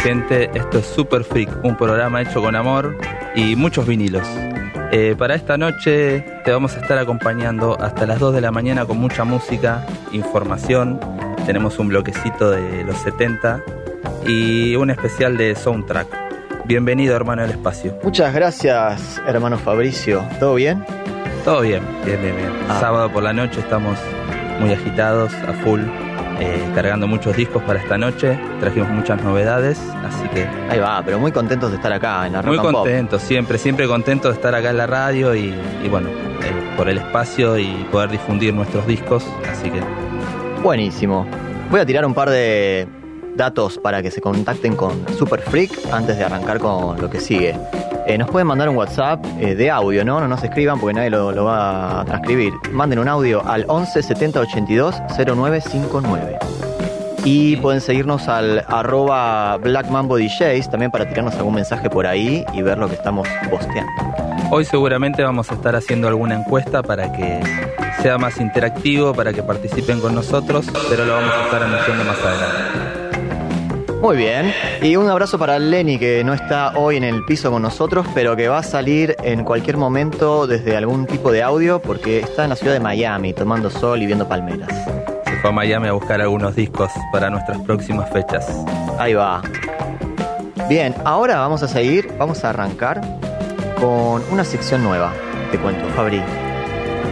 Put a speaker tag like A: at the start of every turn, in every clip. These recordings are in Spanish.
A: Gente, esto es Super Freak, un programa hecho con amor y muchos vinilos. Eh, para esta noche te vamos a estar acompañando hasta las 2 de la mañana con mucha música, información, tenemos un bloquecito de los 70 y un especial de soundtrack. Bienvenido hermano del espacio.
B: Muchas gracias, hermano Fabricio. ¿Todo bien?
A: Todo bien, bien, bien, bien.
B: Ah.
A: Sábado por la noche estamos muy agitados, a full, eh, cargando muchos discos para esta noche. Trajimos muchas novedades, así que
B: Ahí va, pero muy contentos de estar acá en la Rock
A: muy contentos, siempre, siempre contentos de estar acá en la radio y, y bueno, eh, por el espacio y poder difundir nuestros discos. Así que
B: Buenísimo. Voy a tirar un par de datos para que se contacten con Super Freak antes de arrancar con lo que sigue. Eh, nos pueden mandar un WhatsApp eh, de audio, ¿no? No nos escriban porque nadie lo, va a transcribir. Manden un audio al 11 70 82 0959. Y pueden seguirnos al arroba Black DJs también para tirarnos algún mensaje por ahí y ver lo que estamos posteando.
A: hoy seguramente vamos a estar haciendo alguna encuesta para que sea más interactivo, para que participen con nosotros, pero lo vamos a estar anunciando más adelante.
B: Muy bien. Y un abrazo para Lenny que no está hoy en el piso con nosotros, pero que va a salir en cualquier momento desde algún tipo de audio porque está en la ciudad de Miami tomando sol y viendo palmeras.
A: Se fue a Miami a buscar algunos discos para nuestras próximas fechas.
B: Ahí va. Bien, ahora vamos a seguir, vamos a arrancar con una sección nueva. Te cuento, Fabri.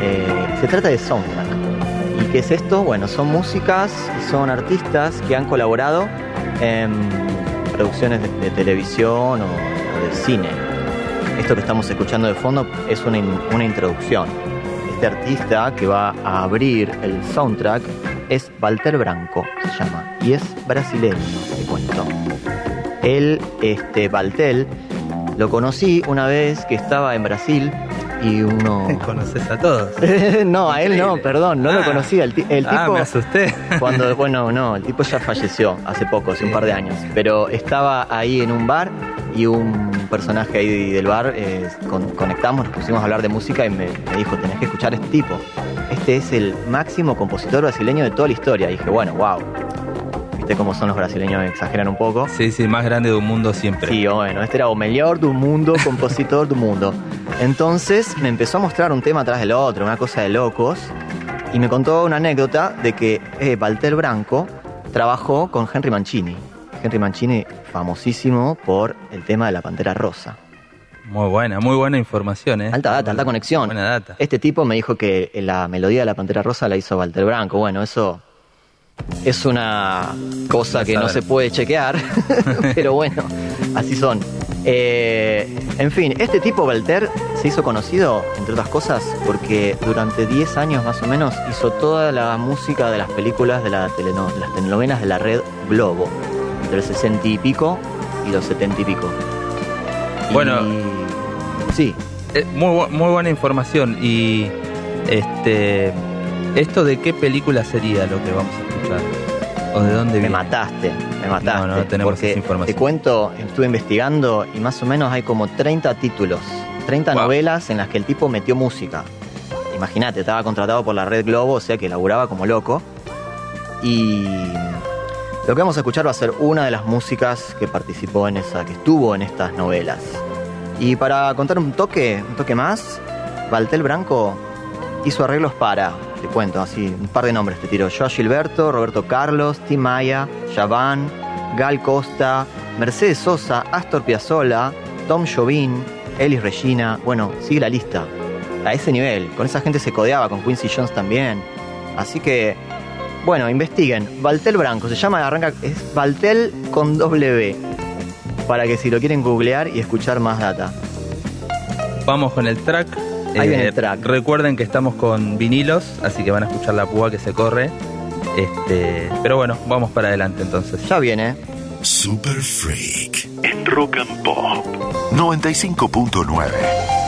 B: Eh, se trata de soundtrack. ¿Y qué es esto? Bueno, son músicas y son artistas que han colaborado en producciones de, de televisión o, de cine. Esto que estamos escuchando de fondo es una, una introducción. Este artista que va a abrir el soundtrack es Walter Branco, se llama, y es brasileño, te cuento. Él, este, Valtel, lo conocí una vez que estaba en Brasil y uno...
A: ¿Conoces a todos?
B: no, a él no, perdón, no lo
A: Ah.
B: conocía. El, el
A: ah,
B: tipo,
A: me asusté.
B: cuando, bueno, no, el tipo ya falleció hace poco, hace un par de años. Pero estaba ahí en un bar y un personaje ahí del bar eh, con- conectamos, nos pusimos a hablar de música y me, me dijo, tenés que escuchar a este tipo. Este es el máximo compositor brasileño de toda la historia. Y dije, bueno, wow. ¿Viste cómo son los brasileños? Exageran un poco.
A: Sí, sí, más grande de un mundo siempre.
B: Sí, bueno, este era o mejor del mundo, compositor del mundo. Entonces me empezó a mostrar un tema atrás del otro, una cosa de locos, y me contó una anécdota de que eh, Walter Branco trabajó con Henry Mancini. Henry Mancini, famosísimo por el tema de la Pantera Rosa.
A: Muy buena, muy buena información, ¿eh?
B: Alta data, alta conexión.
A: Buena data.
B: Este tipo me dijo que la melodía de la Pantera Rosa la hizo Walter Branco. Bueno, eso es una cosa que no se puede chequear, pero bueno, así son. Eh, en fin, este tipo, Walter, se hizo conocido, entre otras cosas, porque durante 10 años más o menos hizo toda la música de las películas de, la teleno- de las telenovelas de la red Globo, entre el 60 y pico y los 70 y pico. Y-
A: Bueno.
B: Sí,
A: Eh, muy, muy buena información. Y este esto de qué película sería lo que vamos a escuchar. ¿O de dónde
B: Me
A: viene?
B: mataste, me mataste.
A: No, no tenemos
B: porque
A: esa información.
B: Te cuento, estuve investigando y más o menos hay como 30 títulos, 30
A: Wow.
B: novelas en las que el tipo metió música. Imagínate, estaba contratado por la Red Globo, o sea que laburaba como loco. Y lo que vamos a escuchar va a ser una de las músicas que participó en esa, que estuvo en estas novelas. Y para contar un toque, un toque más, Valtel Branco hizo arreglos para, cuento así, un par de nombres te tiro. Joao Gilberto, Roberto Carlos, Tim Maya, Javan, Gal Costa, Mercedes Sosa, Astor Piazzolla, Tom Jobim, Elis Regina, bueno, sigue la lista. A ese nivel, con esa gente se codeaba, con Quincy Jones también. Así que, bueno, investiguen. Valtel Branco, se llama, arranca, es Valtel con W. Para que si lo quieren googlear y escuchar más data.
A: Vamos con el track.
B: Ahí viene
A: Eh,
B: el track.
A: Recuerden que estamos con vinilos, así que van a escuchar la púa que se corre. Este, pero bueno, vamos para adelante entonces.
B: Ya viene.
C: Super Freak en Rock and Pop 95.9.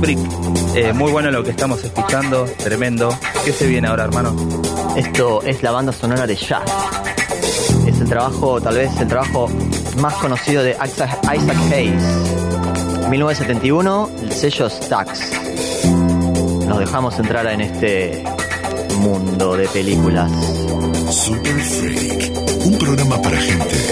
C: Freak.
A: Eh, muy bueno lo que estamos escuchando, tremendo. ¿Qué se viene ahora, hermano?
B: Esto es la banda sonora de Jazz. Es el trabajo, tal vez el trabajo más conocido de Isaac Isaac Hayes. 1971, el sello Stax. Nos dejamos entrar en este mundo de películas.
C: Super Freak. Un programa para gente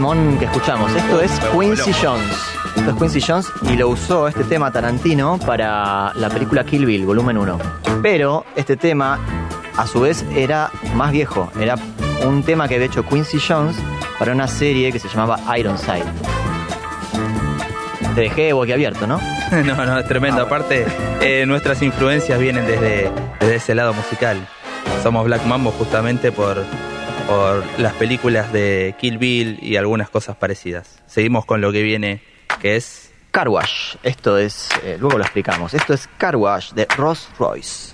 B: temón que escuchamos. Esto es Quincy Jones. Esto es Quincy Jones y lo usó este tema Tarantino para la película Kill Bill, volumen 1. Pero este tema, a su vez, era más viejo. Era un tema que había hecho Quincy Jones para una serie que se llamaba Ironside. Te dejé boquiabierto, ¿no?
A: No, no, es tremendo.
B: Ah, bueno.
A: Aparte, eh, nuestras influencias vienen desde, desde ese lado musical. Somos Black Mambo justamente por, por las películas de Kill Bill y algunas cosas parecidas. Seguimos con lo que viene, que es...
B: Car Wash. Esto es, eh, luego lo explicamos. Esto es Car Wash de Rolls Royce.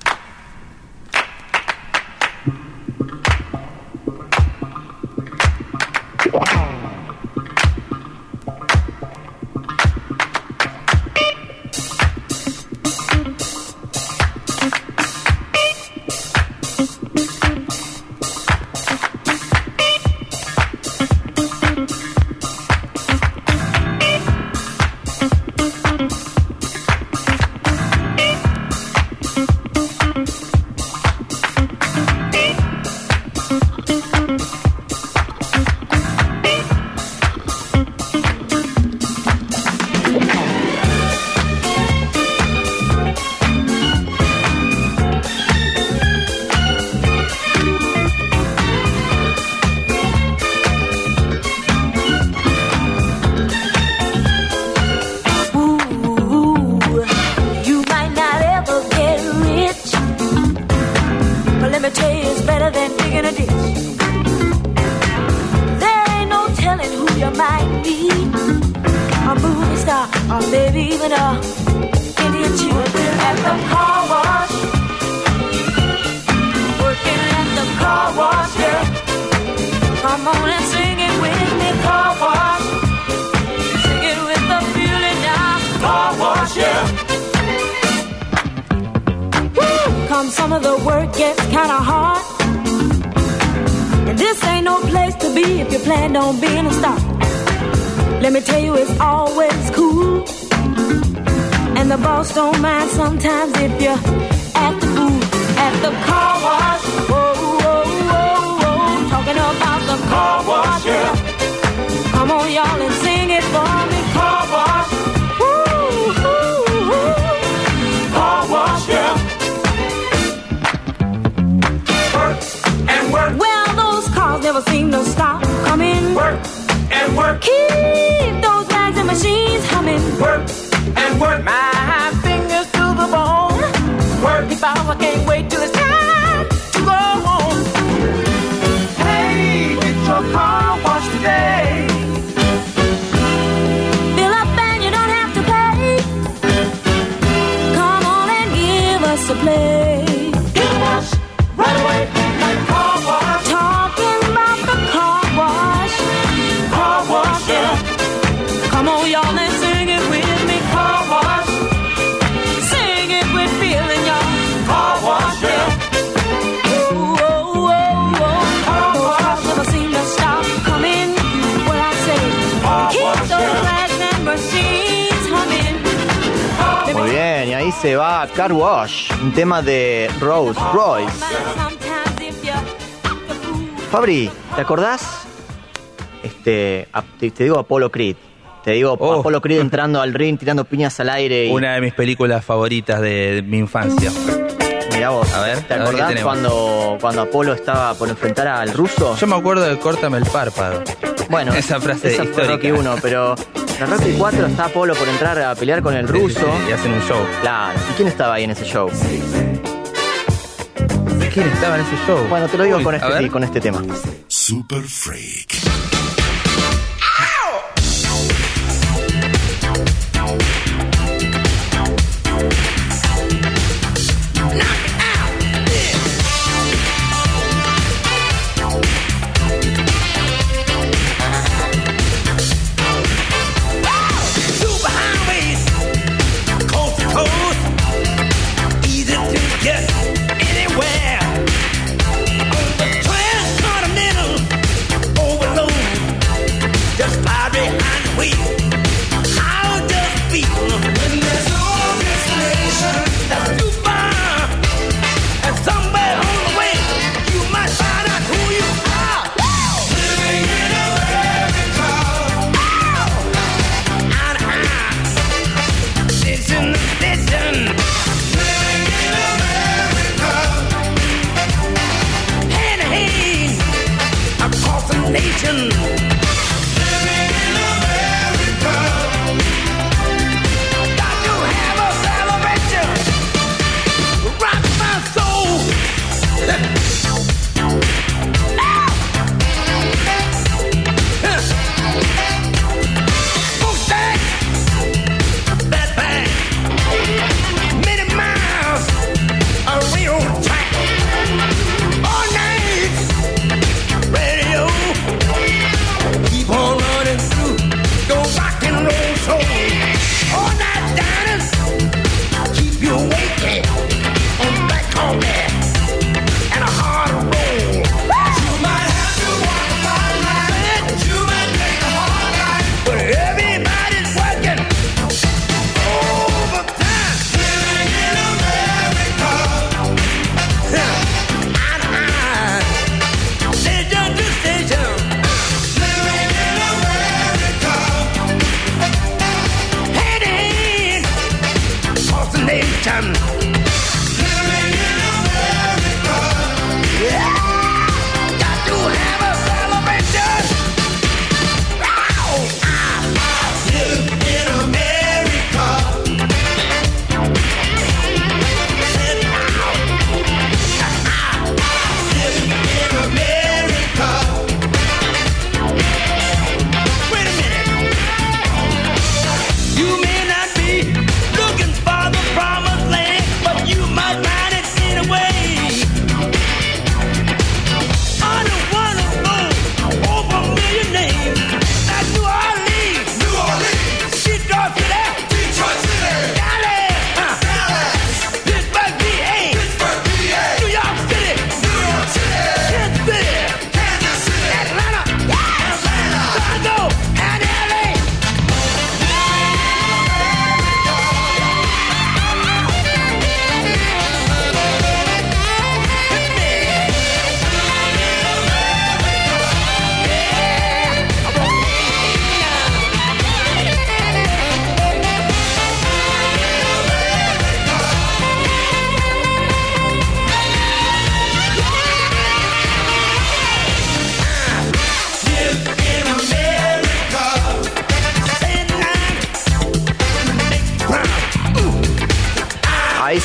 D: Car Wash,
B: un tema de Rolls Royce. Fabri, ¿te acordás? Este, te, te, digo Apollo Creed. Te digo
A: oh.
B: Apollo Creed entrando al ring, tirando piñas al aire. Y...
A: Una de mis películas favoritas de, mi infancia.
B: Mirá vos,
A: a ver,
B: ¿te
A: a
B: acordás cuando, cuando Apolo estaba por enfrentar al ruso?
A: Yo me acuerdo de Córtame el párpado.
B: Bueno,
A: esa frase
B: esa
A: histórica.
B: Fue Rocky 1, pero en Rocky 4 está Polo por entrar a pelear con el ruso.
A: Y hacen un show.
B: Claro. ¿Y quién estaba ahí en ese show?
A: ¿Quién estaba en ese show?
B: Bueno, te lo digo con, este, con este tema.
E: Super Freak.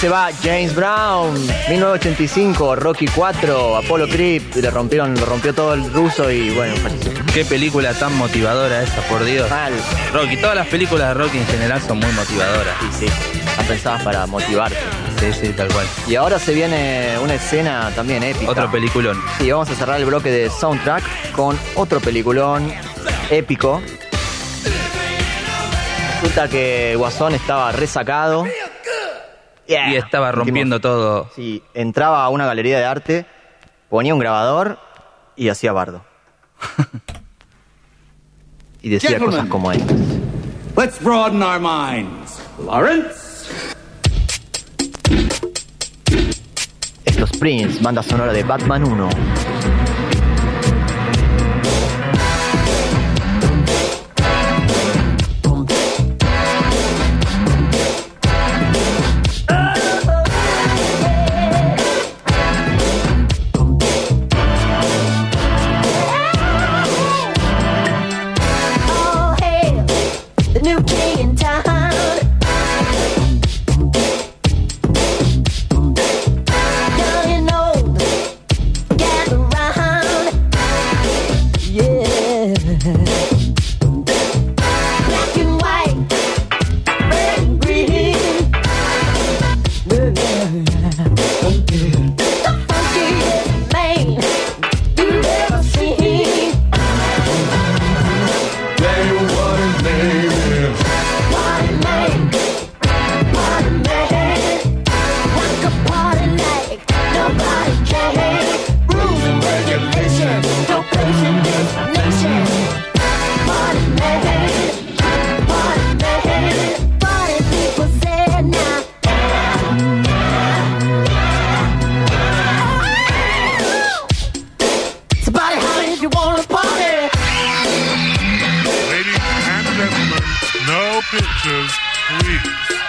B: Se va James Brown, 1985, Rocky 4, Apollo Creed, le rompieron, lo rompió todo el ruso y bueno, falleció.
A: Qué película tan motivadora esa, por Dios.
B: Mal.
A: Rocky, todas las películas de Rocky en general son muy motivadoras.
B: Y sí, están pensadas para motivarte.
A: Sí, sí, tal cual.
B: Y ahora se viene una escena también épica.
A: Otro peliculón.
B: Sí, vamos a cerrar el bloque de soundtrack con otro peliculón épico. Resulta que Guasón estaba resacado. Yeah.
A: Y estaba rompiendo todo.
B: Sí, entraba a una galería de arte, ponía un grabador y hacía bardo. y decía
F: Gentlemen.
B: cosas como estas.
F: Let's broaden our minds. Lawrence?
B: Esto es Prince, banda sonora de Batman 1.
G: Pictures, please.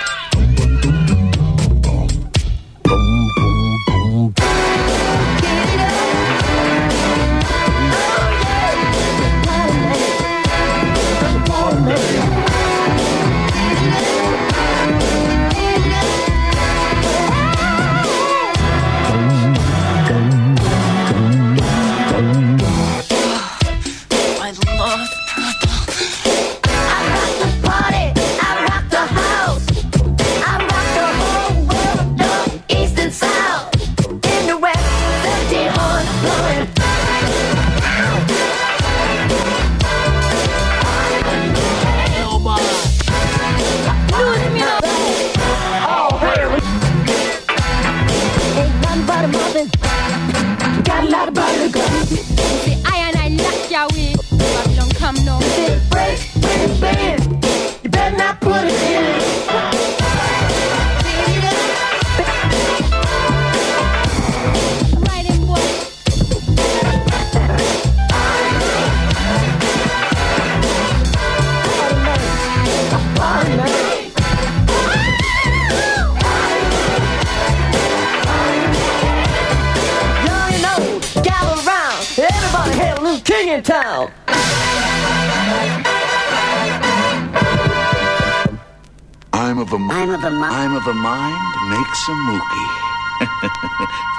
H: Book.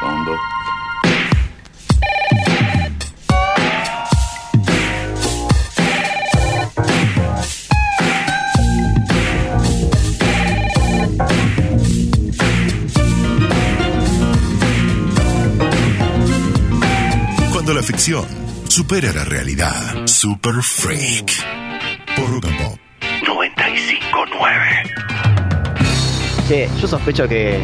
H: Cuando la ficción supera la realidad. Super Freak.
B: Che, yo sospecho que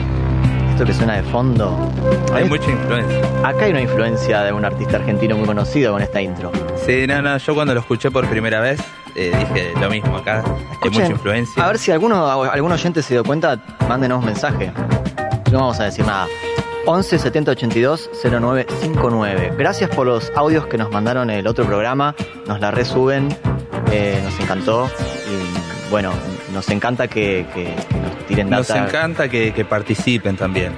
B: esto que suena de fondo.
A: Hay
B: ¿ves?
A: mucha influencia.
B: Acá hay una influencia de un artista argentino muy conocido con esta intro.
A: Sí, no, no, yo cuando lo escuché por primera vez eh, dije lo mismo acá. Hay mucha influencia.
B: A ver si alguno, algún oyente se dio cuenta, mándenos un mensaje. No vamos a decir nada. 11 70 82 0959. Gracias por los audios que nos mandaron el otro programa. Nos la resuben. eh, nos encantó. Y bueno, nos encanta que, que- nos
A: encanta que, que participen también.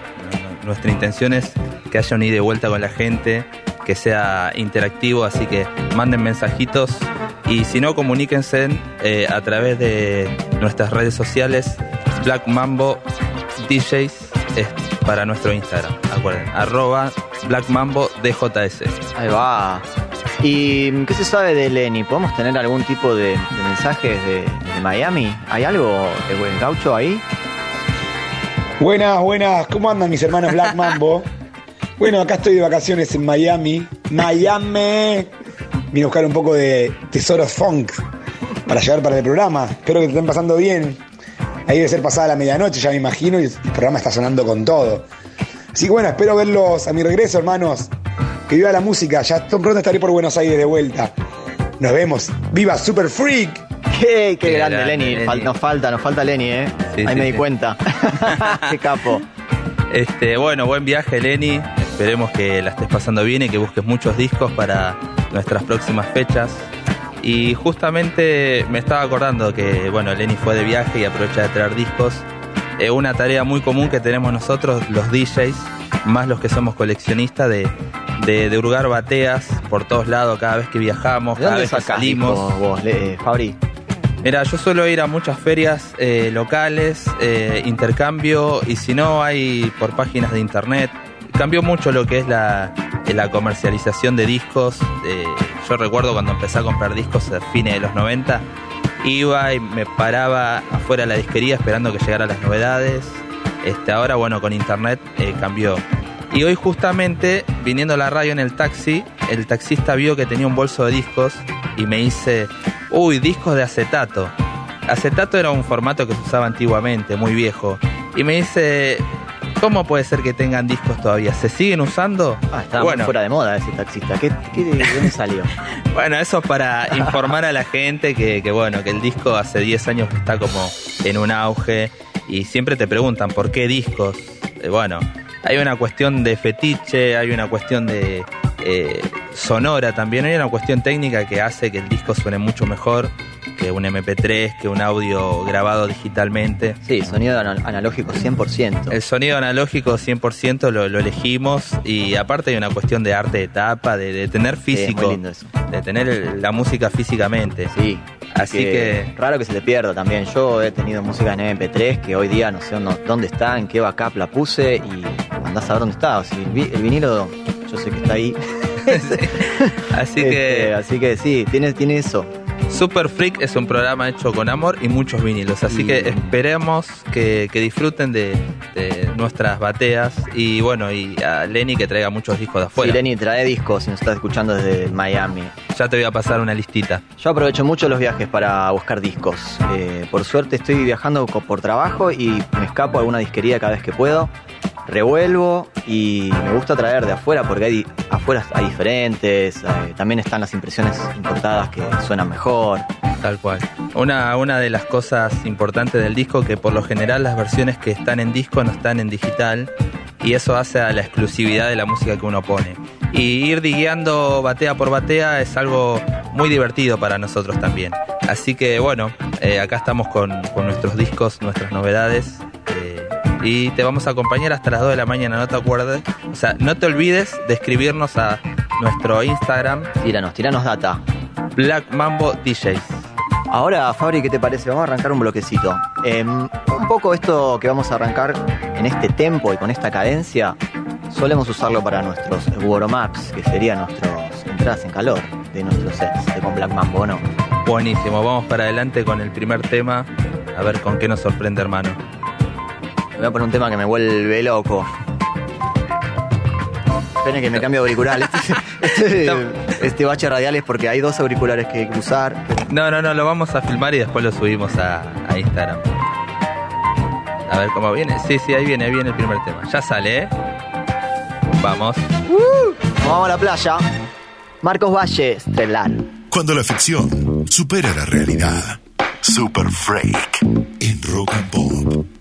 A: Nuestra intención es que haya un ida y vuelta con la gente, que sea interactivo, así que manden mensajitos y si no, comuníquense eh, a través de nuestras redes sociales, Black Mambo DJs es para nuestro Instagram, acuerden, arroba blackmambodjs.
B: Ahí va. ¿Y qué se sabe de Lenny? ¿Podemos tener algún tipo de, de mensajes de, de Miami? ¿Hay algo de buen gaucho ahí?
I: Buenas, buenas. ¿Cómo andan mis hermanos Black Mambo? Bueno, acá estoy de vacaciones en Miami. Miami. Vine a buscar un poco de tesoros funk para llevar para el programa. Espero que te estén pasando bien. Ahí debe ser pasada la medianoche, ya me imagino, y el programa está sonando con todo. Así que bueno, espero verlos a mi regreso, hermanos. Que viva la música. Ya pronto estaré por Buenos Aires de vuelta. Nos vemos. ¡Viva Super Freak!
B: ¡Qué, qué
A: Qué
B: grande,
A: grande,
B: Lenny! Nos falta, nos falta Lenny, ¿eh?
A: Sí,
B: ahí
A: sí,
B: me di
A: sí.
B: cuenta. ¡Qué capo!
A: Este, bueno, buen viaje, Lenny. Esperemos que la estés pasando bien y que busques muchos discos para nuestras próximas fechas. Y justamente me estaba acordando que, bueno, Lenny fue de viaje y aprovecha de traer discos. Eh, una tarea muy común que tenemos nosotros, los DJs, más los que somos coleccionistas, de, de, de hurgar bateas por todos lados cada vez que viajamos,
B: ¿De
A: cada
B: dónde
A: vez que salimos.
B: vos, eh, Fabri?
A: Mira, yo suelo ir a muchas ferias eh, locales, eh, intercambio y si no hay por páginas de internet. Cambió mucho lo que es la, eh, la comercialización de discos. Yo recuerdo cuando empecé a comprar discos a fines de los 90, iba y me paraba afuera de la disquería esperando que llegaran las novedades. Este, ahora, bueno, con internet cambió. Y hoy justamente, viniendo a la radio en el taxi, el taxista vio que tenía un bolso de discos y me dice, uy, discos de acetato. Acetato era un formato que se usaba antiguamente, muy viejo. Y me dice, ¿cómo puede ser que tengan discos todavía? ¿Se siguen usando?
B: Ah, estaba
A: bueno,
B: muy fuera de moda ese taxista. ¿Qué, qué, ¿De dónde salió?
A: bueno, eso es para informar a la gente que, que, bueno, que el disco hace 10 años que está como en un auge y siempre te preguntan por qué discos. Eh, bueno, hay una cuestión de fetiche, hay una cuestión de eh, sonora también, hay una cuestión técnica que hace que el disco suene mucho mejor que un MP3, que un audio grabado digitalmente.
B: Sí, sonido ana- analógico 100%.
A: El sonido analógico 100% lo, lo elegimos y aparte hay una cuestión de arte de tapa, de, de tener físico,
B: lindo eso.
A: de tener la música físicamente.
B: Sí.
A: Así que,
B: Raro que se te pierda también. Yo he tenido música en MP3 que hoy día no sé dónde- está, en qué backup la puse y andás a ver dónde está. O sea, el vinilo, yo sé que está ahí.
A: así
B: Este,
A: que
B: así que sí, tiene, tiene eso.
A: Super Freak es un programa hecho con amor y muchos vinilos. Así
B: Y-
A: que esperemos que, que disfruten de, de nuestras bateas y bueno, y a Lenny que traiga muchos discos de
B: Sí,
A: afuera.
B: Lenny, trae discos si nos estás escuchando desde Miami.
A: Ya te voy a pasar una listita.
B: Yo aprovecho mucho los viajes para buscar discos. Eh, por suerte estoy viajando por trabajo y me escapo a alguna disquería cada vez que puedo. Revuelvo y me gusta traer de afuera porque hay, afuera hay diferentes. eh, también están las impresiones importadas que suenan mejor.
A: Tal cual. Una, una de las cosas importantes del disco que por lo general las versiones que están en disco no están en digital y eso hace a la exclusividad de la música que uno pone. Y ir digueando batea por batea es algo muy divertido para nosotros también. Así que bueno, eh, acá estamos con, con nuestros discos, nuestras novedades. Y te vamos a acompañar hasta las 2 de la mañana, no te acuerdes. O sea, no te olvides de escribirnos a nuestro Instagram,
B: Tíranos, tiranos data.
A: Black Mambo DJs.
B: Ahora, Fabri, ¿qué te parece? Vamos a arrancar un bloquecito. Eh, un poco esto que vamos a arrancar en este tempo y con esta cadencia, solemos usarlo para nuestros warm-ups, que serían nuestras entradas en calor de nuestros sets de con Black Mambo, ¿no?
A: Buenísimo, vamos para adelante con el primer tema. A ver con qué nos sorprende, hermano.
B: Voy a poner un tema que me vuelve loco. Esperen que me cambio de auricular. Este, este, este bache radial es porque hay dos auriculares que hay que usar.
A: No, no, no, lo vamos a filmar y después lo subimos a, a Instagram. A ver cómo viene. Sí, sí, ahí viene, ahí viene el primer tema. Ya sale, ¿eh? Vamos.
B: Vamos a la playa. Marcos Valle, Estelar.
H: Cuando la ficción supera la realidad. Super Freak en Rock and Pop.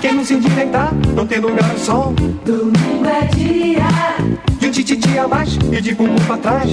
J: Quem não se endireitar, não tem lugar ao sol.
K: domingo é dia.
J: De um tititi a mais e de bumbum pra trás.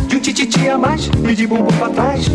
J: De um tititi a mais e de bumbum pra trás.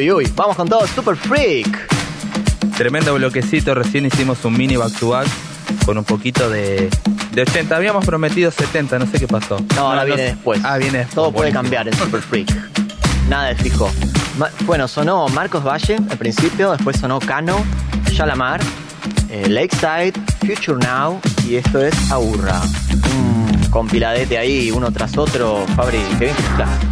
B: Uy, uy, vamos con todo, Super Freak.
A: Tremendo bloquecito, recién hicimos un mini back to back con un poquito de, de 80. Habíamos prometido 70, no sé qué pasó.
B: No, ahora viene después.
A: Ah, viene después.
B: Todo puede cambiar en Super Freak. Nada de fijo. Ma- bueno, sonó Marcos Valle al principio, después sonó Cano, Shalamar, eh, Lakeside, Future Now y esto es Aurra. Un compiladete ahí, uno tras otro. Fabri, qué bien que.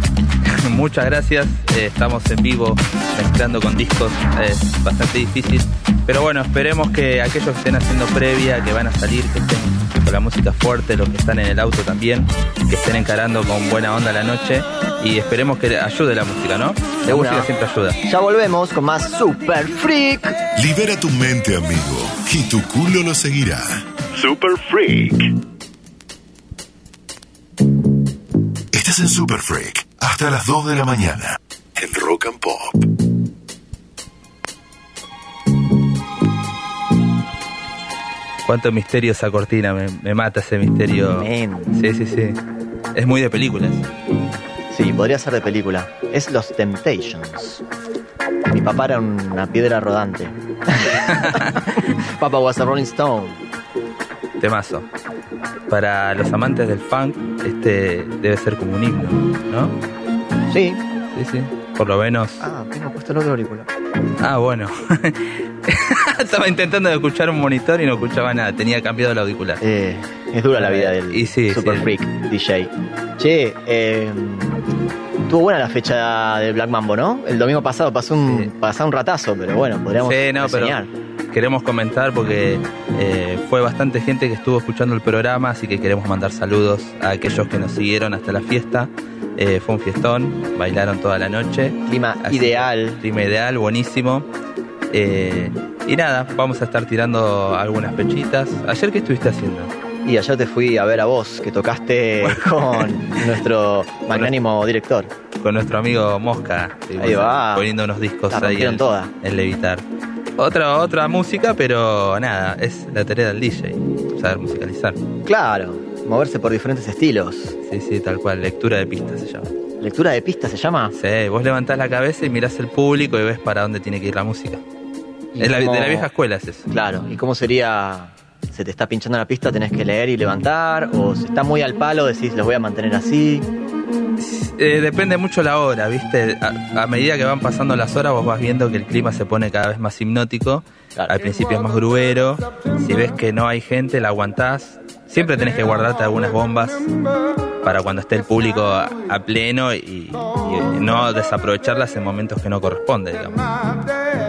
A: Muchas gracias. Eh, estamos en vivo mezclando con discos. Es bastante difícil. Pero bueno, esperemos que aquellos que estén haciendo previa, que van a salir, que estén con la música fuerte, los que están en el auto también, que estén encarando con buena onda la noche. Y esperemos que ayude la música, ¿no? La
B: una.
A: música siempre ayuda.
B: Ya volvemos con más Super Freak.
H: Libera tu mente, amigo, y tu culo lo seguirá. Super Freak. Estás en Super Freak hasta las 2 de la mañana en Rock and Pop.
A: Cuánto misterio esa cortina, me, me mata ese misterio. Sí, sí, sí. Es muy de películas.
B: Sí, podría ser de película. Es Los Temptations. Mi papá era una piedra rodante. Papa was a Rolling Stone.
A: Temazo. Para los amantes del funk, este debe ser como un himno, ¿no?
B: Sí.
A: Sí, sí. Por lo menos.
B: Ah, tengo puesto el otro auricular.
A: Ah, bueno. Estaba intentando escuchar un monitor y no escuchaba nada. Tenía cambiado el auricular.
B: Eh, es dura la vida del
A: Y sí,
B: Super
A: sí.
B: Freak DJ. Che, eh, estuvo buena la fecha del Black Mambo, ¿no? El domingo pasado pasó un, pasó un ratazo, pero bueno, podríamos
A: Sí, no, pero queremos comentar porque eh, fue bastante gente que estuvo escuchando el programa, así que queremos mandar saludos a aquellos que nos siguieron hasta la fiesta. Eh, fue un fiestón, bailaron toda la noche.
B: Clima
A: Así-
B: ideal.
A: Clima ideal, buenísimo. Eh, y nada, vamos a estar tirando algunas pechitas. ¿Ayer qué estuviste haciendo?
B: Y ayer te fui a ver a vos, que tocaste con nuestro magnánimo director.
A: Con nuestro amigo Mosca.
B: Ahí va.
A: Poniendo unos discos
B: La
A: ahí en,
B: toda.
A: en Levitar. Otra, otra música, pero nada, es la tarea del DJ, saber musicalizar.
B: Claro, moverse por diferentes estilos.
A: Sí, sí, tal cual, lectura de pistas se llama.
B: ¿Lectura de pista se llama?
A: Sí, vos levantás la cabeza y mirás el público y ves para dónde tiene que ir la música.
B: ¿Y
A: Es la,
B: cómo-
A: de la vieja escuela es eso.
B: Claro, ¿y cómo sería? ¿Se te está pinchando la pista, tenés que leer y levantar? ¿O si está muy al palo, decís, los voy a mantener así?
A: Eh, depende mucho la hora, ¿viste? A, a medida que van pasando las horas, vos vas viendo que el clima se pone cada vez más hipnótico. Al principio es más gruero. Si ves que no hay gente, la aguantás. Siempre tenés que guardarte algunas bombas para cuando esté el público a, a pleno y, y no desaprovecharlas en momentos que no corresponde, digamos.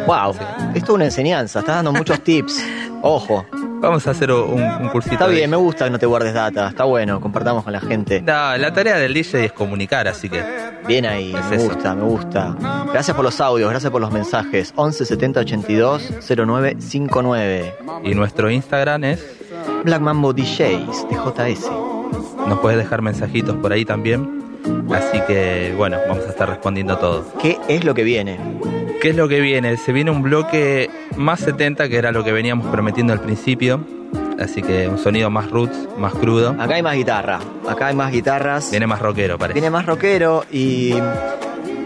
B: ¡Wow! Esto es una enseñanza, estás dando muchos tips. Ojo.
A: Vamos a hacer un, un cursito.
B: Está bien, me gusta que no te guardes data. Está bueno, compartamos con la gente.
A: No, la tarea del DJ es comunicar, así que.
B: Bien ahí,
A: Es
B: me
A: eso.
B: gusta, me gusta. Gracias por los audios, gracias por los mensajes. 11 70 82 09 59.
A: Y nuestro Instagram es.
B: Black Mambo DJs de JS.
A: Nos puedes dejar mensajitos por ahí también. Así que, bueno, vamos a estar respondiendo todo.
B: ¿Qué es lo que viene?
A: ¿Qué es lo que viene? Se viene un bloque más 70, que era lo que veníamos prometiendo al principio. Así que un sonido más roots, más crudo.
B: Acá hay más guitarra, acá hay más guitarras.
A: Viene más rockero, parece.
B: Viene más rockero y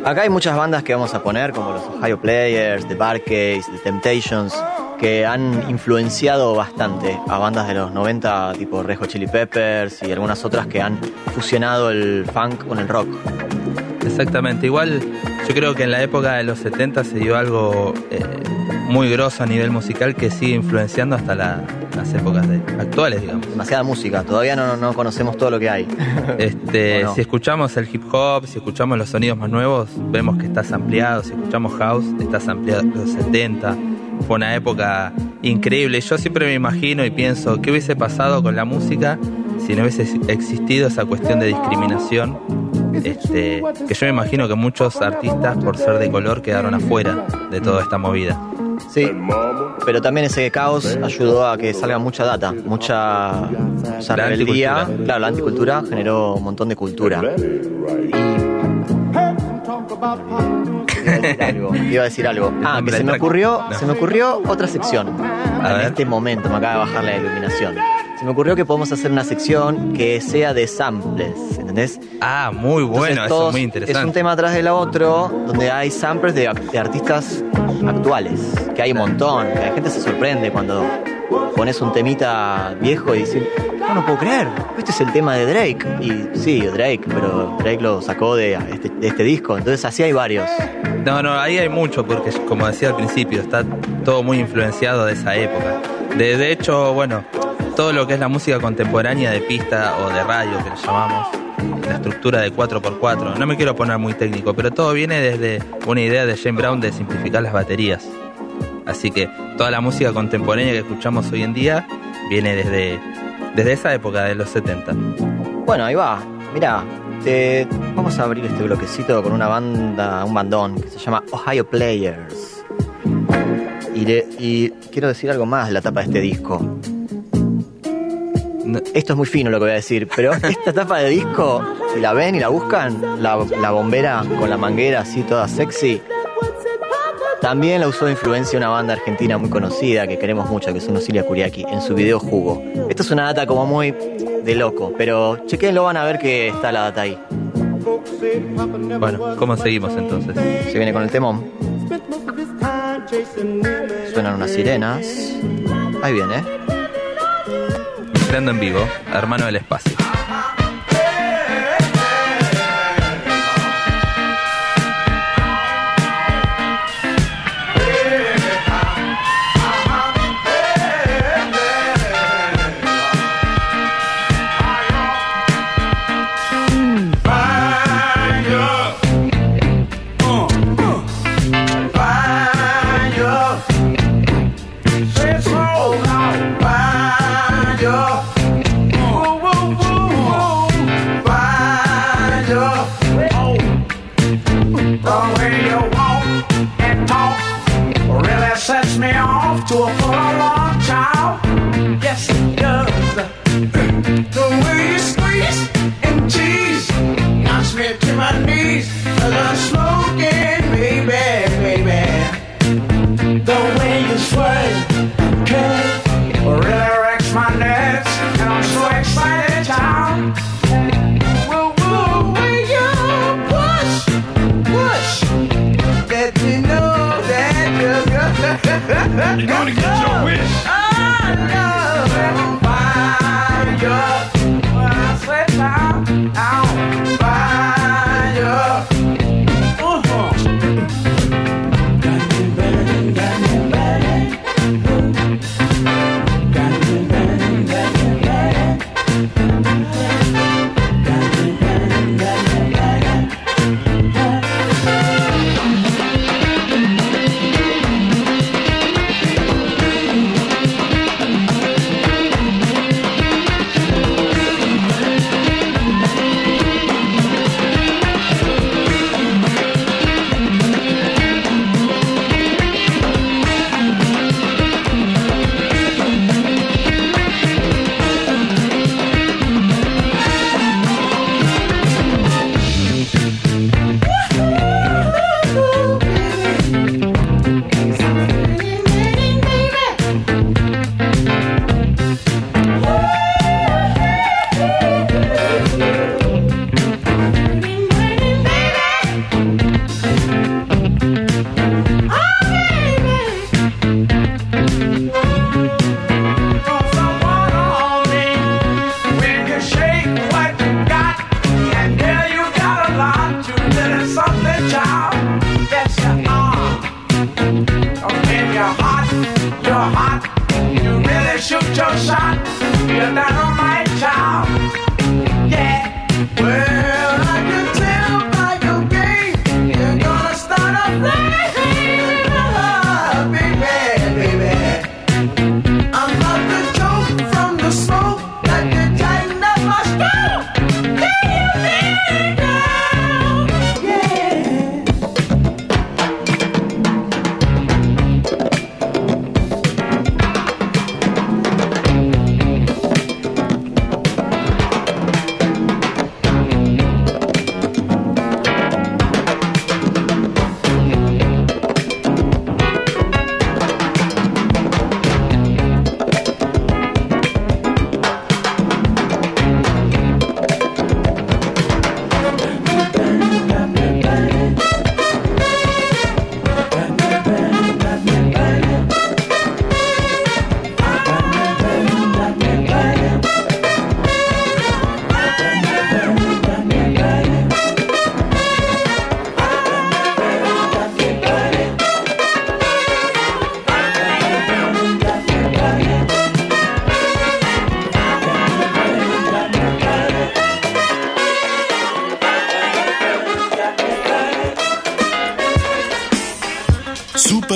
B: acá hay muchas bandas que vamos a poner, como los Ohio Players, The Barcase, The Temptations, que han influenciado bastante a bandas de los 90, tipo Red Hot Chili Peppers y algunas otras que han fusionado el funk con el rock.
A: Exactamente, igual yo creo que en la época de los 70 se dio algo eh, muy grosso a nivel musical que sigue influenciando hasta la- las épocas de- actuales, digamos.
B: Demasiada música, todavía no, no conocemos todo lo que hay.
A: Este. Si escuchamos el hip hop, si escuchamos los sonidos más nuevos, vemos que está ampliado. Si escuchamos house, está ampliado los 70. Fue una época increíble. Yo siempre me imagino y pienso, ¿qué hubiese pasado con la música si no hubiese existido esa cuestión de discriminación? Este, que yo me imagino que muchos artistas, por ser de color, quedaron afuera de toda esta movida.
B: Sí, pero también ese caos ayudó a que salga mucha data, mucha, mucha
A: La
B: rebeldía.
A: anticultura.
B: Claro, la anticultura generó un montón de cultura. Y iba a decir algo. Ah, que se me ocurrió,
A: No.
B: se me ocurrió otra sección.
A: A
B: en
A: ver.
B: este momento me acaba de bajar la iluminación. Me ocurrió que podemos hacer una sección que sea de samples, ¿entendés?
A: Ah, muy bueno,
B: Entonces,
A: eso es muy
B: Es
A: interesante.
B: un tema atrás del otro donde hay samples de, de artistas actuales, que hay un montón, que la gente se sorprende cuando pones un temita viejo y dices, no, no puedo creer, este es el tema de Drake. Y sí, Drake, pero Drake lo sacó de este, de este disco, entonces así hay varios.
A: No, no, ahí hay mucho, porque como decía al principio, está todo muy influenciado de esa época. De, de hecho, bueno, todo lo que es la música contemporánea de pista o de radio, que le llamamos, la estructura de 4x4, no me quiero poner muy técnico, pero todo viene desde una idea de James Brown de simplificar las baterías. Así que toda la música contemporánea que escuchamos hoy en día viene desde, desde esa época de los 70.
B: Bueno, ahí va. Mira, te- vamos a abrir este bloquecito con una banda, un bandón que se llama Ohio Players. Y quiero decir algo más de la tapa de este disco. Esto es muy fino lo que voy a decir, pero esta tapa de disco, si la ven y la buscan, la, la bombera con la manguera así toda sexy, también la usó de influencia una banda argentina muy conocida que queremos mucho, que es Ocilia Kuriaki, en su video Jugo. Esta es una data como muy de loco, pero chequenlo, van a ver que está la data ahí.
A: Bueno, ¿cómo seguimos entonces?
B: Se viene con el temón. Suenan unas sirenas. Ahí viene.
A: Mezclando en vivo, hermano del espacio.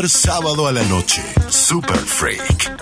H: sábado a la noche. Super Freak.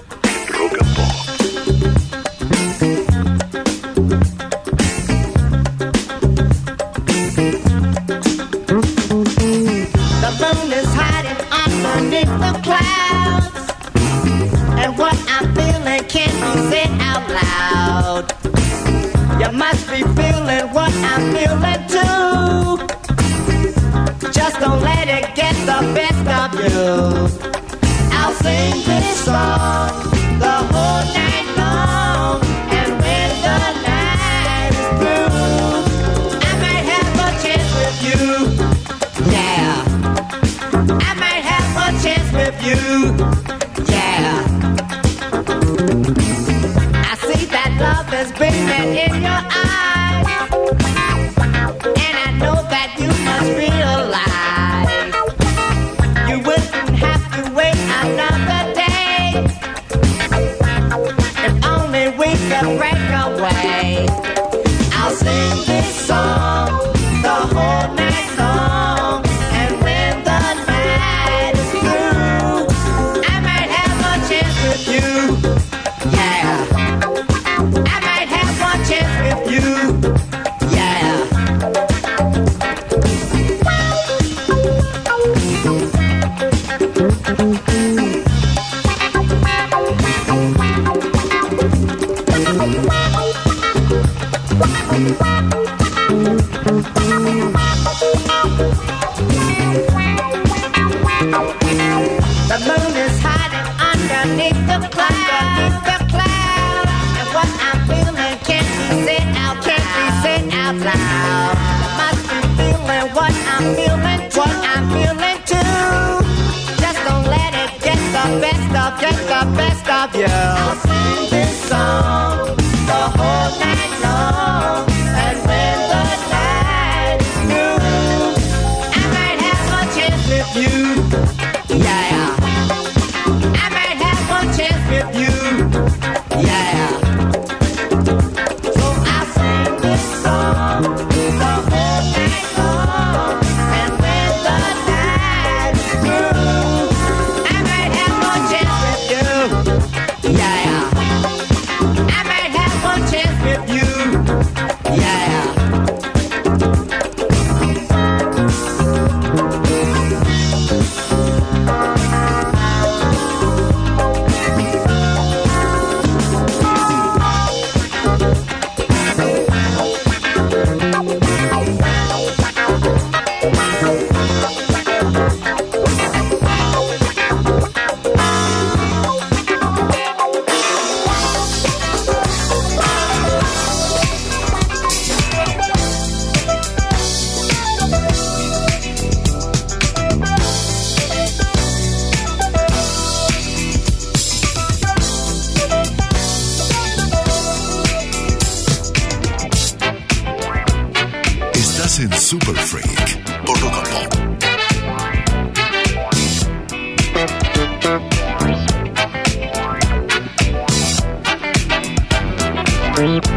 H: Super Freak por
B: Pop.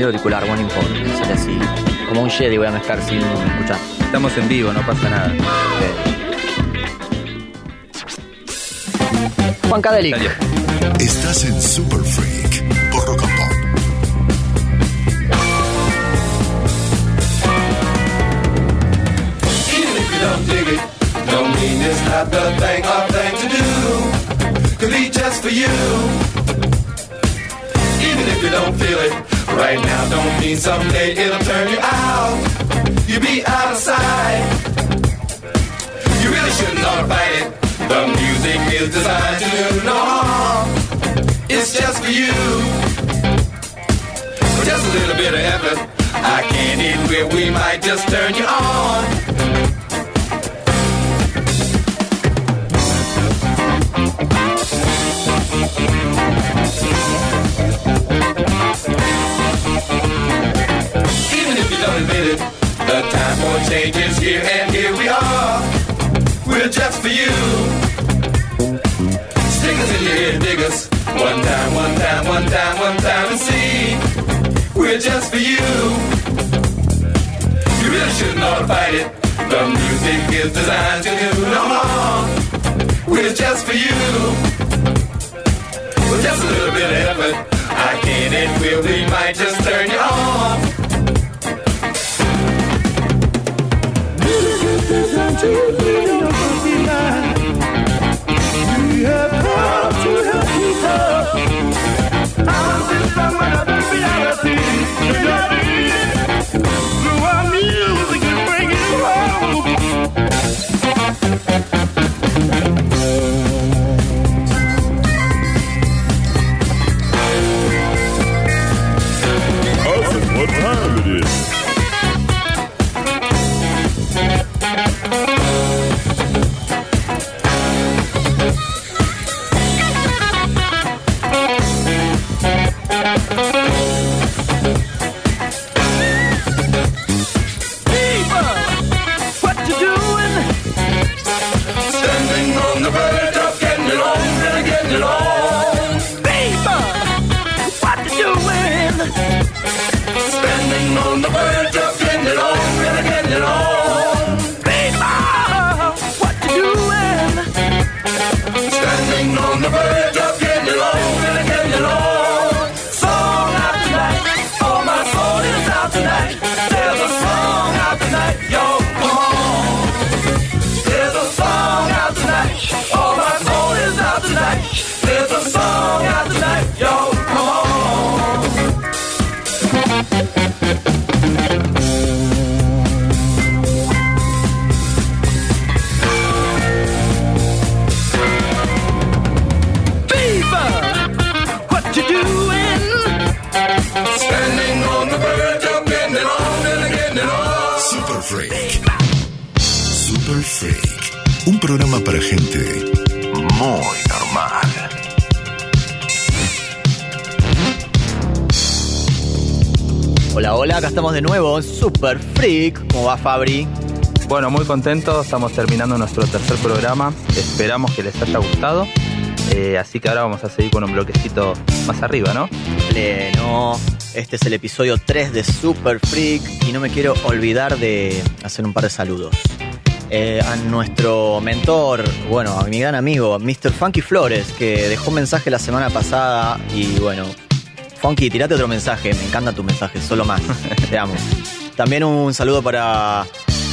B: El auricular, bueno, no importa. Sale así, como un Jedi voy a mezclar sin escuchar.
A: Estamos en vivo, no pasa nada.
B: Juan Cadelic.
H: Estás en Super
L: mean someday it'll turn you out. You'll be out of sight. You really shouldn't ought to fight it. The music is designed to do no harm. It's just for you. Just a little bit of effort, I can't where we might just turn you on. You. Stickers in your ear, dig us. One time, one time, one time, one time, and see. We're just for you. You really shouldn't ought to fight it. The music is designed to do no harm. We're just for you. With just a little bit of effort, I can't it will we might just turn you on.
E: We
B: estamos de nuevo en Super Freak. ¿Cómo va Fabri?
A: Bueno, muy contentos, estamos terminando nuestro tercer programa. Esperamos que les haya gustado. Eh, así que ahora vamos a seguir con un bloquecito más arriba, ¿no?
B: Pleno. Este es el episodio 3 de Super Freak y no me quiero olvidar de hacer un par de saludos. Eh, a nuestro mentor, bueno, a mi gran amigo, Mr. Funky Flores, que dejó un mensaje la semana pasada y bueno, Funky, tirate otro mensaje. Me encanta tu mensaje, solo más. Te amo. También un saludo para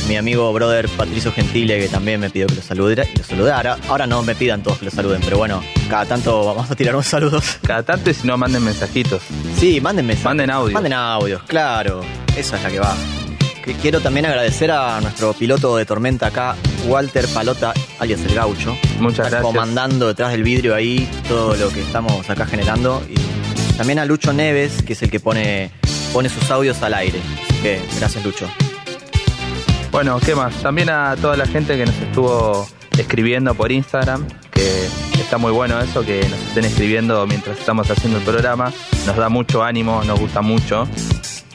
B: mi amigo brother Patricio Gentile, que también me pidió que lo salude y lo saludara. Ahora no me pidan todos que lo saluden, pero bueno, cada tanto vamos a tirar unos saludos.
A: Cada tanto si no, manden mensajitos.
B: Sí, manden mensajes.
A: Manden audios.
B: Manden audios, claro. Esa es la que va. Quiero también agradecer a nuestro piloto de tormenta acá, Walter Palota, alias el gaucho.
A: Muchas
B: Está
A: gracias.
B: comandando detrás del vidrio ahí todo lo que estamos acá generando. Y también a Lucho Neves, que es el que pone, pone sus audios al aire. Así que gracias, Lucho.
A: Bueno, ¿qué más? También a toda la gente que nos estuvo escribiendo por Instagram, que está muy bueno eso, que nos estén escribiendo mientras estamos haciendo el programa. Nos da mucho ánimo, nos gusta mucho.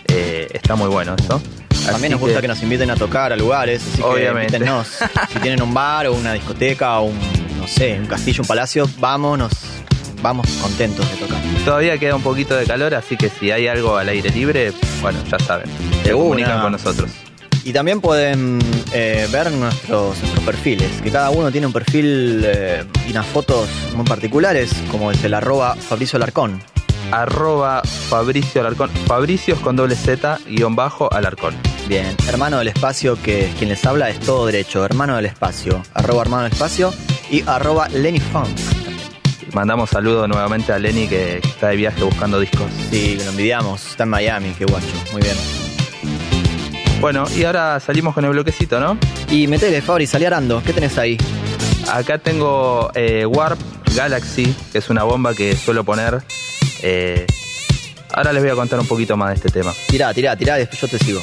A: Eh, está muy bueno eso.
B: También nos gusta que... nos inviten a tocar a lugares, así
A: Obviamente.
B: que invítennos. si tienen un bar o una discoteca o un, no sé, un castillo, un palacio, vamos, nos, vamos contentos de tocar.
A: Todavía queda un poquito de calor, así que si hay algo al aire libre, bueno, ya saben. Se comunican con nosotros.
B: Y también pueden eh, ver nuestros, nuestros perfiles, que cada uno tiene un perfil eh, y unas fotos muy particulares, como es el arroba Fabricio Alarcón.
A: Arroba Fabricio Alarcón. Fabricios con doble Z, guion bajo, Alarcón.
B: Bien, hermano del espacio, que quien les habla es todo derecho, hermano del espacio, arroba hermano del espacio y arroba Lenny Funk.
A: Mandamos saludos nuevamente a Lenny que, está de viaje buscando discos.
B: Sí, lo envidiamos, está en Miami, qué guacho, muy bien.
A: Bueno, y ahora salimos con el bloquecito, ¿no?
B: Y metele, Fabri, salí arando, ¿qué tenés ahí?
A: Acá tengo eh, Warp Galaxy, que es una bomba que suelo poner. eh, ahora les voy a contar un poquito más de este tema.
B: Tirá, tirá, tirá, después yo te sigo.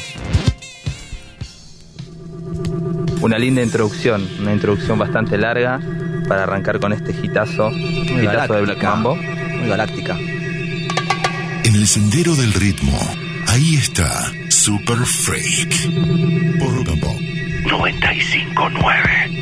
A: Una linda introducción, una introducción bastante larga para arrancar con este hitazo, hitazo de Black Mambo.
B: Muy galáctica.
H: En el sendero del ritmo, ahí está Super Freak. Por Rock and Pop 959.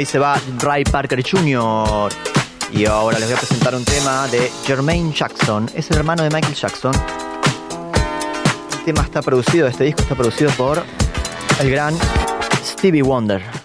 M: Ahí se va Ray Parker Jr. Y ahora les voy a presentar un tema de Jermaine Jackson. Es el hermano de Michael Jackson. El tema está producido, este disco está producido por el gran Stevie Wonder.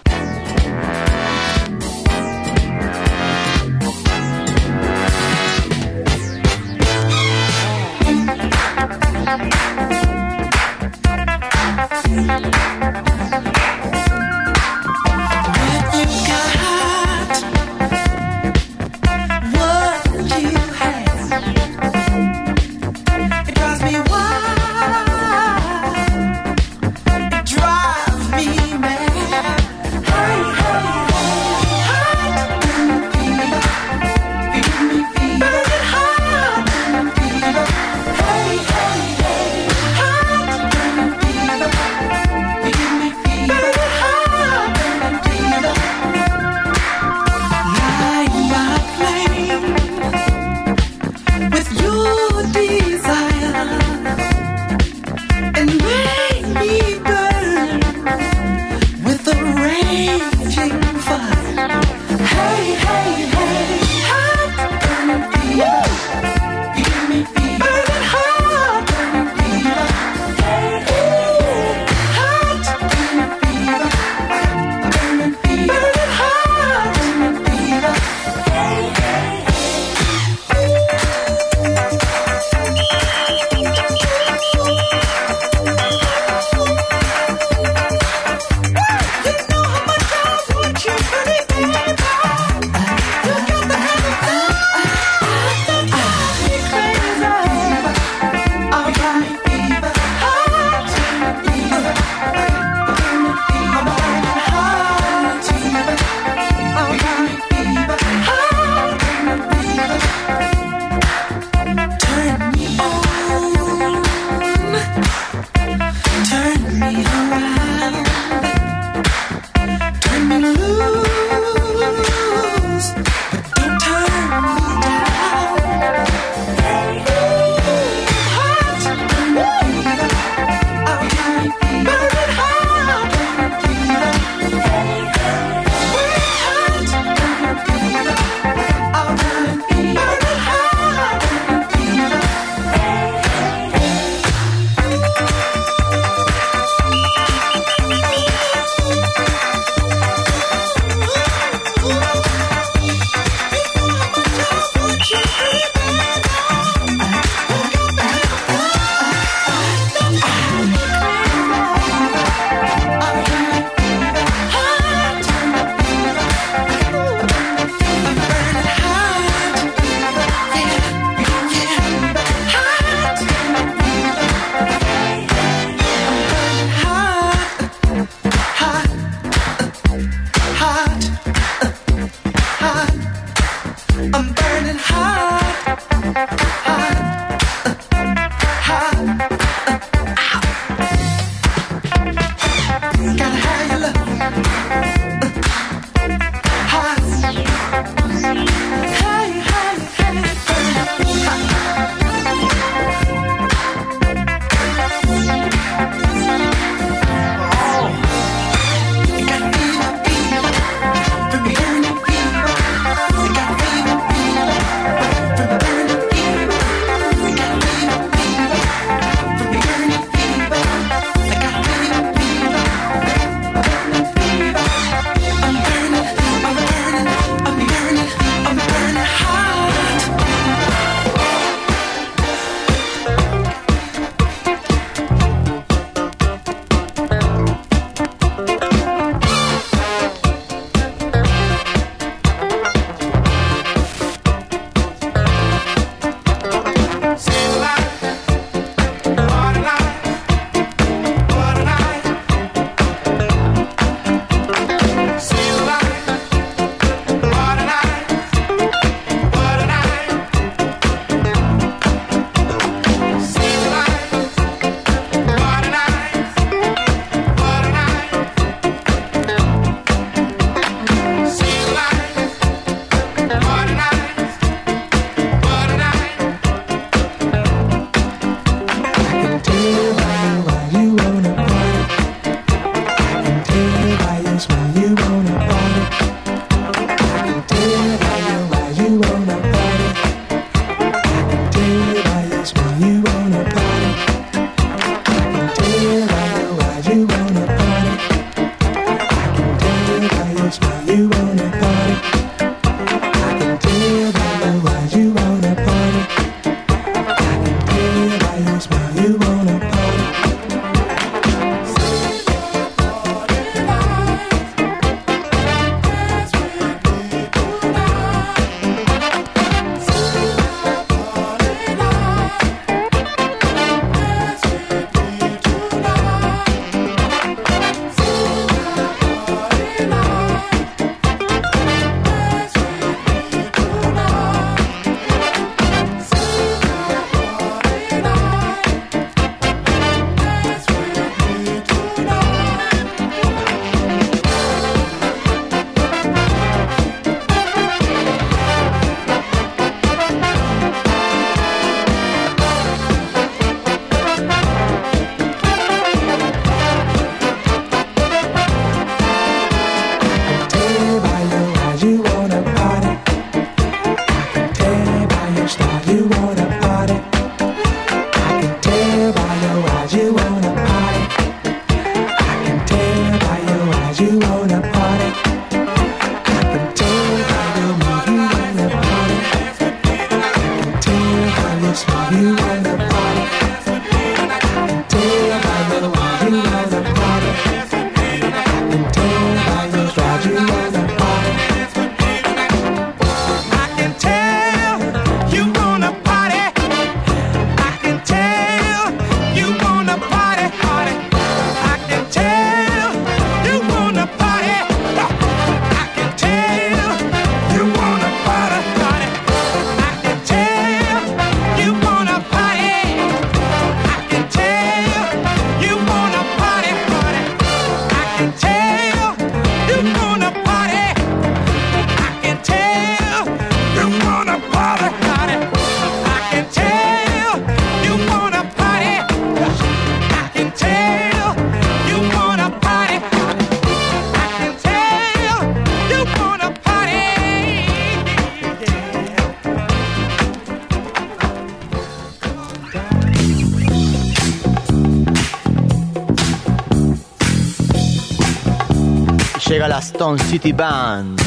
B: la Stone City Band,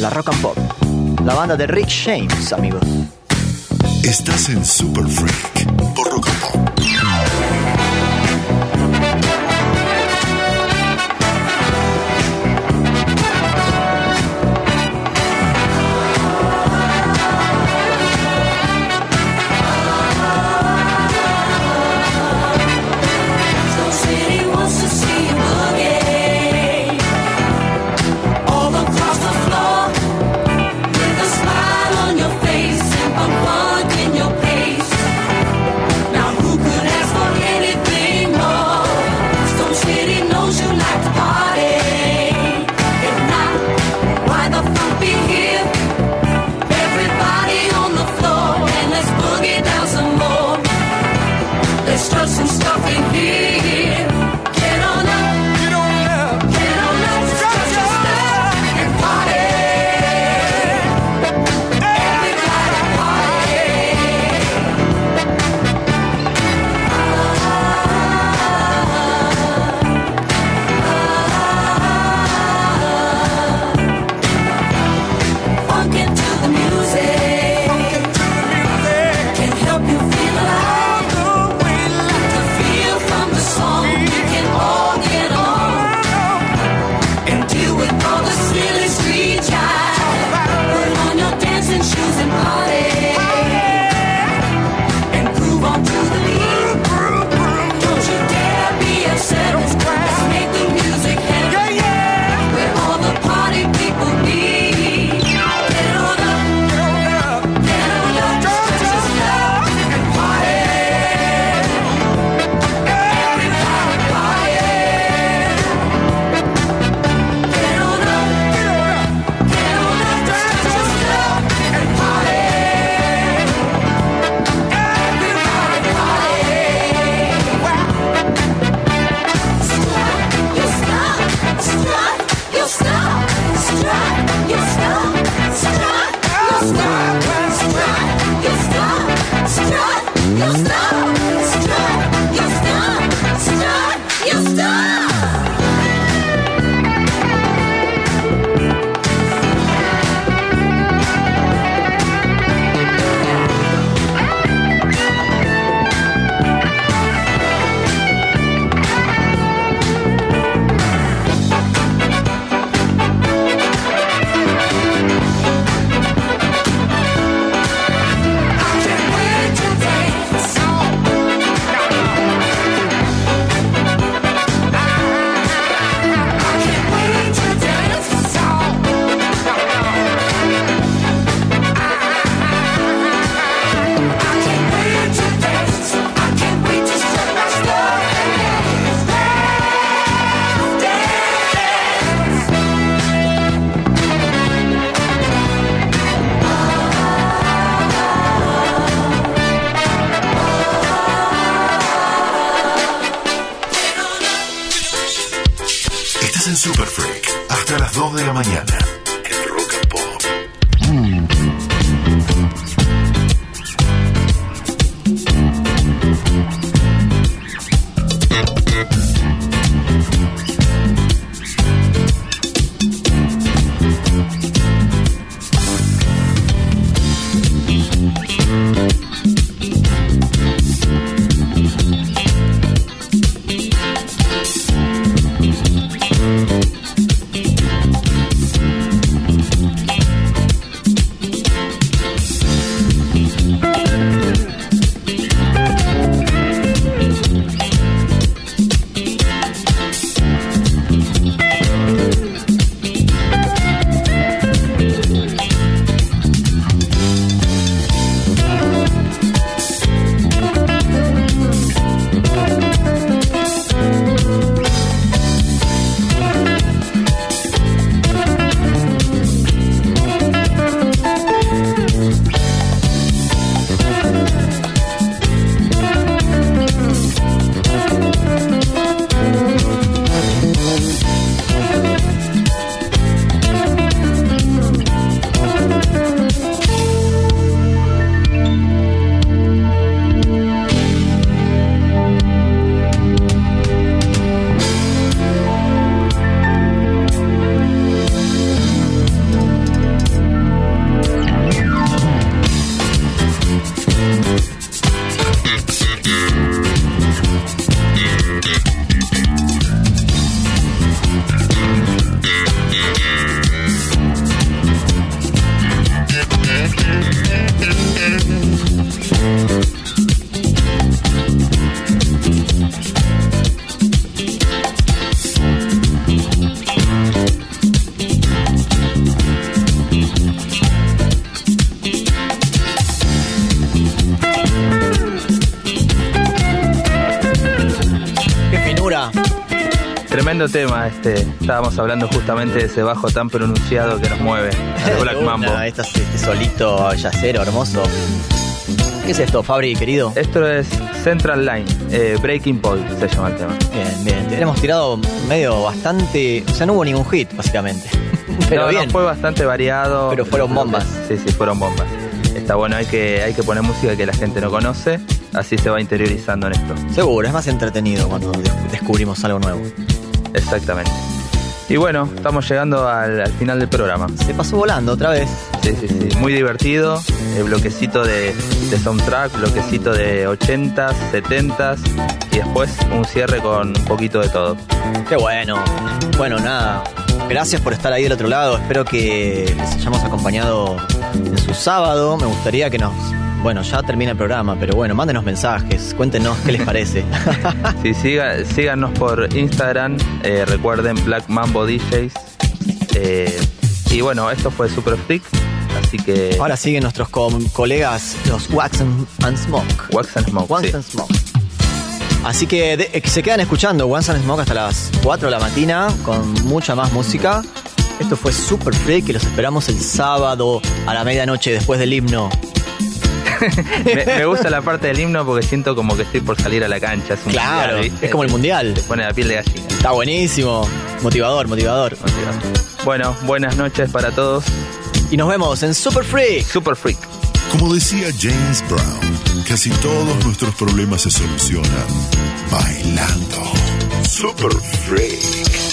B: la rock and pop, la banda de Rick James, amigos.
C: Estás en Super Freak por Rock and
A: Lindo tema este. Estábamos hablando justamente de ese bajo tan pronunciado que nos mueve. El Black
B: Una,
A: Mambo.
B: Este, este solito yacero hermoso. ¿Qué es esto, Fabri, querido?
A: Esto es Central Line, eh, Breaking Point se llama el tema.
B: Bien, bien. Hemos tirado medio bastante. O sea, no hubo ningún hit, básicamente. Pero
A: no,
B: bien.
A: no, fue bastante variado.
B: Pero fueron bombas.
A: Sí, sí, fueron bombas. Está bueno, hay que, hay que poner música que la gente no conoce, así se va interiorizando en esto.
B: Seguro, es más entretenido cuando des- descubrimos algo nuevo.
A: Exactamente. Y bueno, estamos llegando al, al final del programa.
B: Se pasó volando otra vez.
A: Sí, sí, sí. Muy divertido. El bloquecito de, de soundtrack, bloquecito de 80s, 70s y después un cierre con un poquito de todo.
B: Qué bueno. Bueno, nada. Gracias por estar ahí del otro lado. Espero que les hayamos acompañado en su sábado. Me gustaría que nos. Bueno, ya termina el programa, pero bueno, mándenos mensajes. Cuéntenos qué les parece.
A: Sí, siga- síganos por Instagram, eh, recuerden Black Mambo DJs. eh, y bueno, esto fue Super Freak, así que
B: Ahora siguen nuestros co- colegas, los Wax and, and Smoke.
A: Wax and Smoke.
B: Wax
A: sí.
B: and Smoke. Así que, de- eh, se quedan escuchando Wax and Smoke hasta las 4 de la mañana con mucha más música. Esto fue Super Freak y los esperamos el sábado a la medianoche después del himno.
A: me, me gusta la parte del himno porque siento como que estoy por salir a la cancha. Es
B: Claro, es como el mundial.
A: Te pone la piel de gallina.
B: Está buenísimo. Motivador, motivador.
A: Bueno, buenas noches para todos.
B: Y nos vemos en Super Freak.
A: Super Freak.
H: Como decía James Brown, casi todos nuestros problemas se solucionan bailando. Super Freak.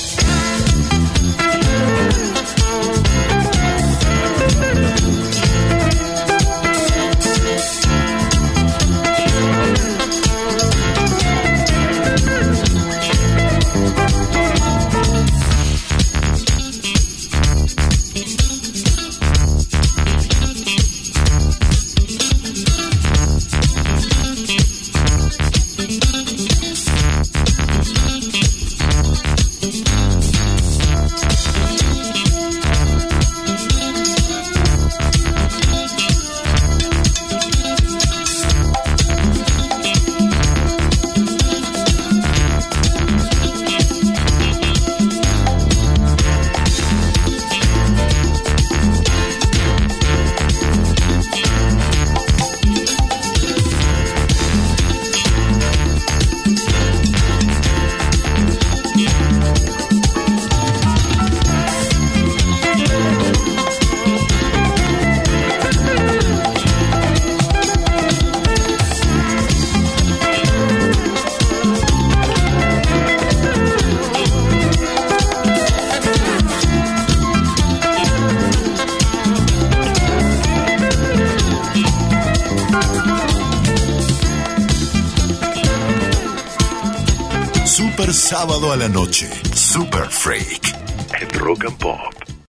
H: La noche. Super Freak.